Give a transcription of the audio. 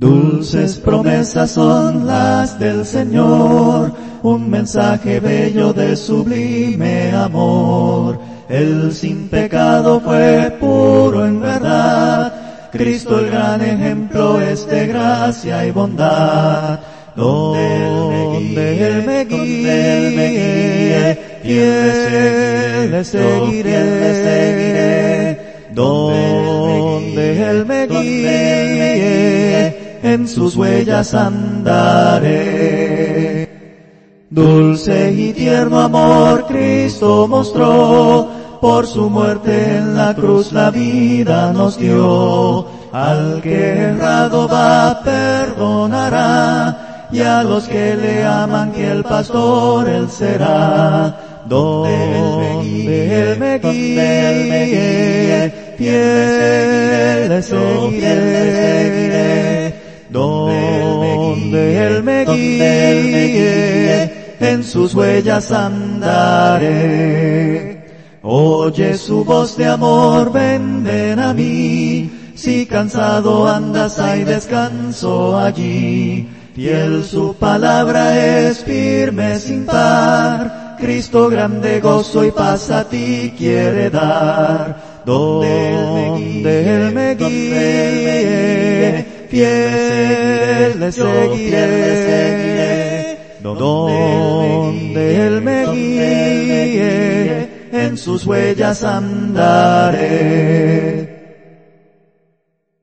Dulces promesas son las del Señor, un mensaje bello de sublime amor. Él sin pecado fue puro en verdad, Cristo el gran ejemplo es de gracia y bondad. Donde Él me guíe, seguiré, le seguiré. Donde Él me guíe, en sus huellas andaré. Dulce y tierno amor Cristo mostró, por su muerte en la cruz la vida nos dio. Al que errado va perdonará, y a los que le aman que el pastor él será. Donde él me guíe, fiel le seguiré donde Él me guíe, en sus huellas andaré. Oye su voz de amor, ven, ven a mí, si cansado andas hay descanso allí. Fiel su palabra es firme sin par, Cristo grande gozo y paz a ti quiere dar. Donde Él me guíe, fiel le seguiré, donde Él me guíe, en sus huellas andaré.